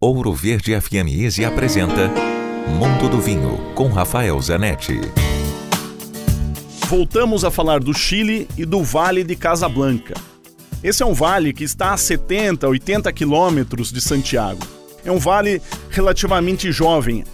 Ouro Verde FM Easy apresenta Mundo do Vinho com Rafael Zanetti. Voltamos a falar do Chile e do Vale de Casablanca. Esse é um vale que está a 70, 80 quilômetros de Santiago. É um vale relativamente jovem.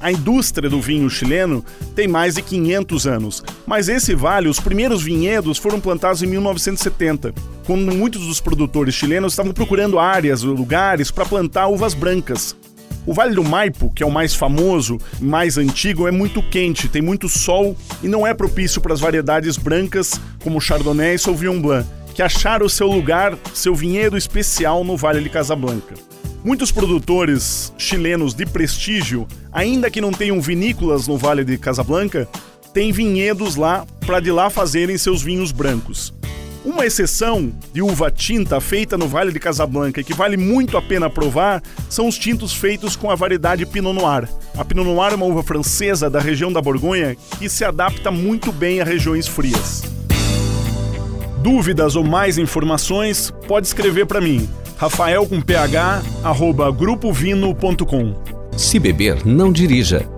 A indústria do vinho chileno tem mais de 500 anos, mas esse vale, os primeiros vinhedos foram plantados em 1970 quando muitos dos produtores chilenos estavam procurando áreas, lugares para plantar uvas brancas. O Vale do Maipo, que é o mais famoso, mais antigo, é muito quente, tem muito sol e não é propício para as variedades brancas como Chardonnay e Sauvignon Blanc, que acharam o seu lugar, seu vinhedo especial no Vale de Casablanca. Muitos produtores chilenos de prestígio, ainda que não tenham vinícolas no Vale de Casablanca, têm vinhedos lá para de lá fazerem seus vinhos brancos. Uma exceção de uva tinta feita no Vale de Casablanca e que vale muito a pena provar são os tintos feitos com a variedade Pinot Noir. A Pinot Noir é uma uva francesa da região da Borgonha que se adapta muito bem a regiões frias. Dúvidas ou mais informações, pode escrever para mim. Rafael com ph, arroba grupovino.com. Se beber, não dirija.